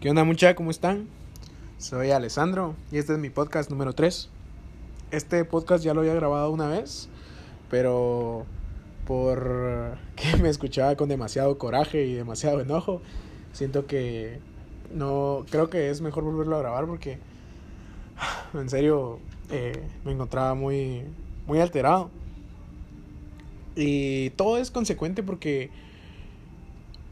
¿Qué onda muchachos? ¿Cómo están? Soy Alessandro y este es mi podcast número 3. Este podcast ya lo había grabado una vez, pero por que me escuchaba con demasiado coraje y demasiado enojo, siento que no creo que es mejor volverlo a grabar porque en serio eh, me encontraba muy muy alterado. Y todo es consecuente porque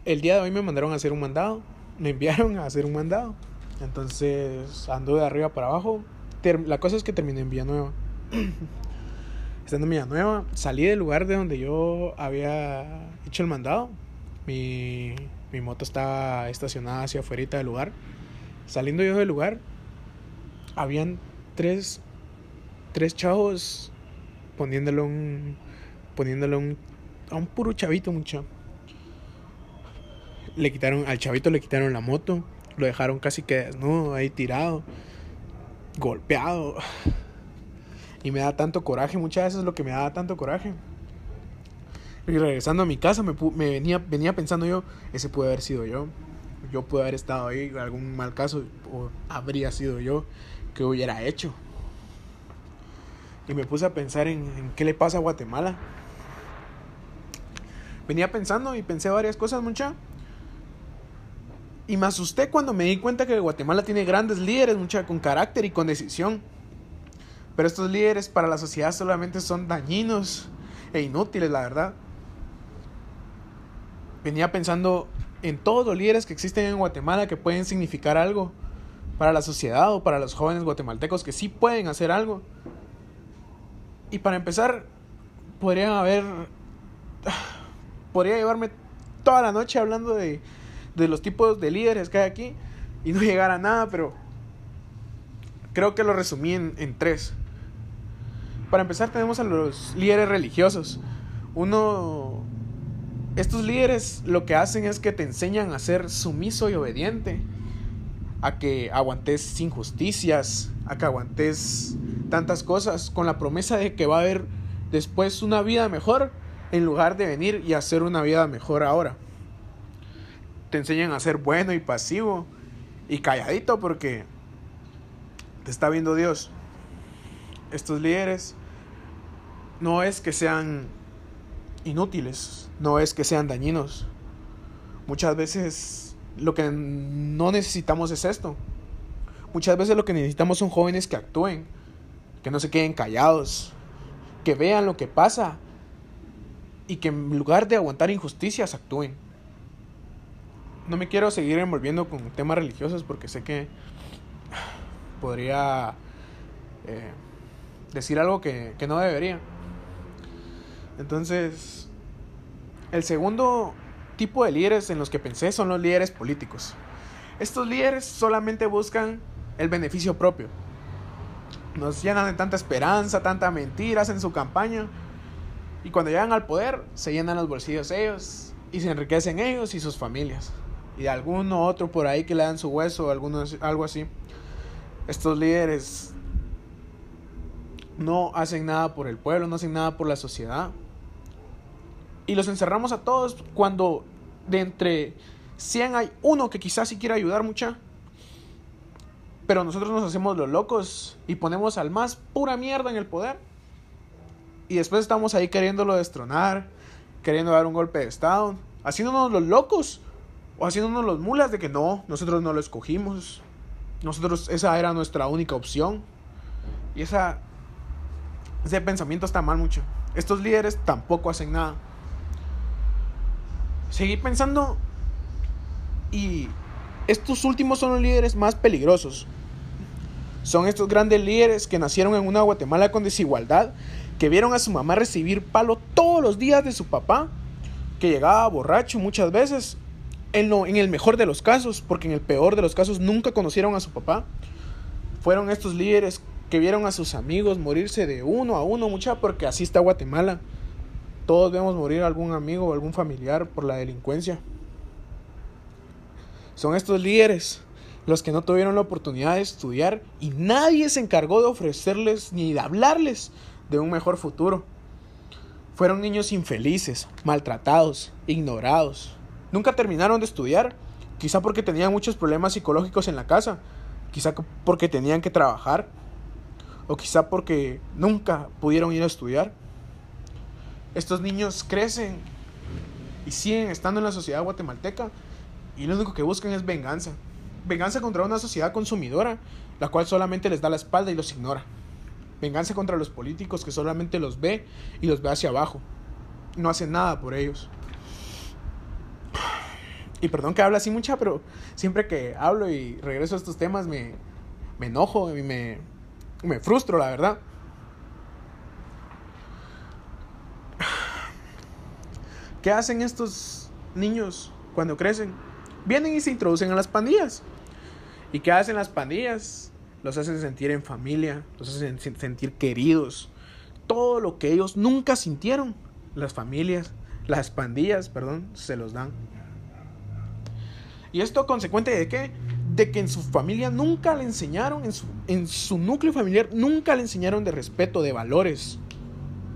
el día de hoy me mandaron a hacer un mandado me enviaron a hacer un mandado. Entonces ando de arriba para abajo. la cosa es que terminé en Villanueva. Estando en Villanueva, salí del lugar de donde yo había hecho el mandado. Mi, mi moto estaba estacionada hacia afuera del lugar. Saliendo yo del lugar, habían tres, tres chavos poniéndole un, poniéndole un, a un puro chavito, mucho le quitaron, al chavito le quitaron la moto, lo dejaron casi que desnudo, ahí tirado, golpeado. Y me da tanto coraje, muchas veces lo que me da tanto coraje. Y regresando a mi casa me, me, venía, venía pensando yo, ese puede haber sido yo. Yo pude haber estado ahí, algún mal caso, o habría sido yo, que hubiera hecho. Y me puse a pensar en, en qué le pasa a Guatemala. Venía pensando y pensé varias cosas, mucha. Y me asusté cuando me di cuenta que Guatemala tiene grandes líderes, mucha con carácter y con decisión. Pero estos líderes para la sociedad solamente son dañinos e inútiles, la verdad. Venía pensando en todos los líderes que existen en Guatemala que pueden significar algo para la sociedad o para los jóvenes guatemaltecos que sí pueden hacer algo. Y para empezar, podrían haber... Podría llevarme toda la noche hablando de de los tipos de líderes que hay aquí y no llegar a nada, pero creo que lo resumí en, en tres. Para empezar tenemos a los líderes religiosos. Uno, estos líderes lo que hacen es que te enseñan a ser sumiso y obediente, a que aguantes injusticias, a que aguantes tantas cosas con la promesa de que va a haber después una vida mejor en lugar de venir y hacer una vida mejor ahora te enseñan a ser bueno y pasivo y calladito porque te está viendo Dios. Estos líderes no es que sean inútiles, no es que sean dañinos. Muchas veces lo que no necesitamos es esto. Muchas veces lo que necesitamos son jóvenes que actúen, que no se queden callados, que vean lo que pasa y que en lugar de aguantar injusticias actúen no me quiero seguir envolviendo con temas religiosos porque sé que podría eh, decir algo que, que no debería. Entonces, el segundo tipo de líderes en los que pensé son los líderes políticos. Estos líderes solamente buscan el beneficio propio. Nos llenan de tanta esperanza, tanta mentiras en su campaña. Y cuando llegan al poder, se llenan los bolsillos ellos y se enriquecen ellos y sus familias y alguno otro por ahí que le dan su hueso o algo así. Estos líderes no hacen nada por el pueblo, no hacen nada por la sociedad. Y los encerramos a todos cuando de entre 100 hay uno que quizás sí quiera ayudar mucha. Pero nosotros nos hacemos los locos y ponemos al más pura mierda en el poder. Y después estamos ahí queriéndolo destronar, queriendo dar un golpe de estado, haciéndonos los locos o haciéndonos los mulas de que no, nosotros no lo escogimos. Nosotros, esa era nuestra única opción. Y esa, ese pensamiento está mal mucho. Estos líderes tampoco hacen nada. Seguí pensando y estos últimos son los líderes más peligrosos. Son estos grandes líderes que nacieron en una Guatemala con desigualdad, que vieron a su mamá recibir palo todos los días de su papá, que llegaba borracho muchas veces en, el mejor de los casos, porque en el peor de los casos nunca conocieron a su papá, fueron estos líderes que vieron a sus amigos morirse de uno a uno, mucha, porque así está Guatemala. Todos vemos morir a algún amigo o algún familiar por la delincuencia. Son estos líderes los que no tuvieron la oportunidad de estudiar y nadie se encargó de ofrecerles ni de hablarles de un mejor futuro. Fueron niños infelices, maltratados, ignorados, Nunca terminaron de estudiar Quizá porque tenían muchos problemas psicológicos en la casa. Quizá porque tenían que trabajar. O quizá porque nunca pudieron ir a estudiar. Estos niños crecen y siguen estando en la sociedad guatemalteca y lo único que buscan es venganza. Venganza contra una sociedad consumidora, la cual solamente les da la espalda y los ignora. Venganza contra los políticos que solamente los ve y los ve hacia abajo. No hacen nada por ellos. Y perdón que hable así mucha, pero siempre que hablo y regreso a estos temas me, me enojo y me, me frustro, la verdad. ¿Qué hacen estos niños cuando crecen? Vienen y se introducen a las pandillas. ¿Y qué hacen las pandillas? Los hacen sentir en familia, los hacen sentir queridos. Todo lo que ellos nunca sintieron, las familias, las pandillas, perdón, se los dan. ¿Y esto consecuente de qué? De que en su familia nunca le enseñaron, en su, en su núcleo familiar nunca le enseñaron de respeto, de valores,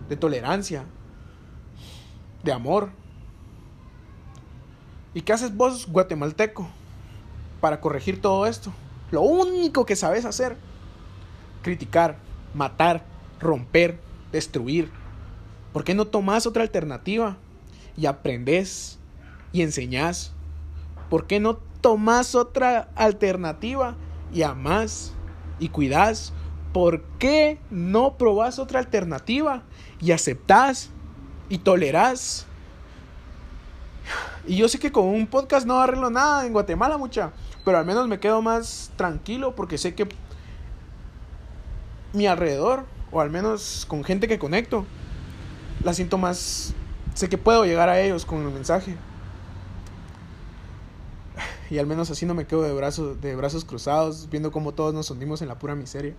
de tolerancia, de amor. ¿Y qué haces vos, guatemalteco, para corregir todo esto? Lo único que sabes hacer, criticar, matar, romper, destruir. ¿Por qué no tomás otra alternativa y aprendes y enseñás? ¿Por qué no tomás otra alternativa y amás y cuidás? ¿Por qué no probás otra alternativa y aceptás y tolerás? Y yo sé que con un podcast no arreglo nada en Guatemala, mucha. Pero al menos me quedo más tranquilo porque sé que mi alrededor, o al menos con gente que conecto, la siento más. Sé que puedo llegar a ellos con el mensaje. Y al menos así no me quedo de brazos, de brazos cruzados, viendo cómo todos nos hundimos en la pura miseria.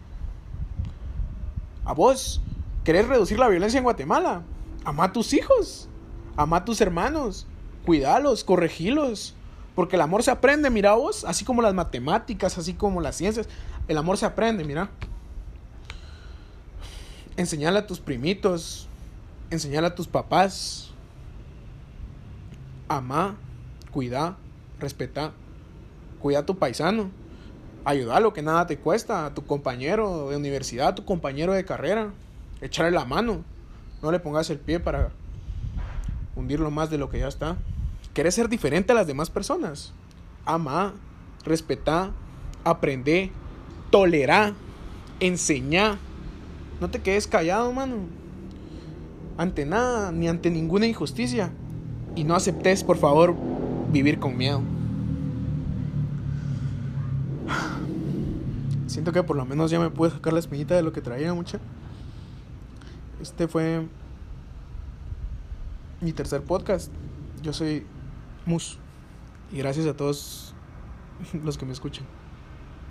A vos, ¿querés reducir la violencia en Guatemala? Ama a tus hijos, ama a tus hermanos, cuidalos, corregilos. Porque el amor se aprende, mira vos, así como las matemáticas, así como las ciencias. El amor se aprende, mira. Enseñale a tus primitos, enseñale a tus papás. Amá, cuida, respeta. Cuida a tu paisano. Ayúdalo, que nada te cuesta. A tu compañero de universidad, a tu compañero de carrera. Echarle la mano. No le pongas el pie para hundirlo más de lo que ya está. ¿Querés ser diferente a las demás personas? Ama, respeta, aprende, tolera, enseña. No te quedes callado, mano. Ante nada, ni ante ninguna injusticia. Y no aceptes, por favor, vivir con miedo. Siento que por lo menos ya me pude sacar la espinita de lo que traía mucha. Este fue mi tercer podcast. Yo soy Mus. Y gracias a todos los que me escuchan.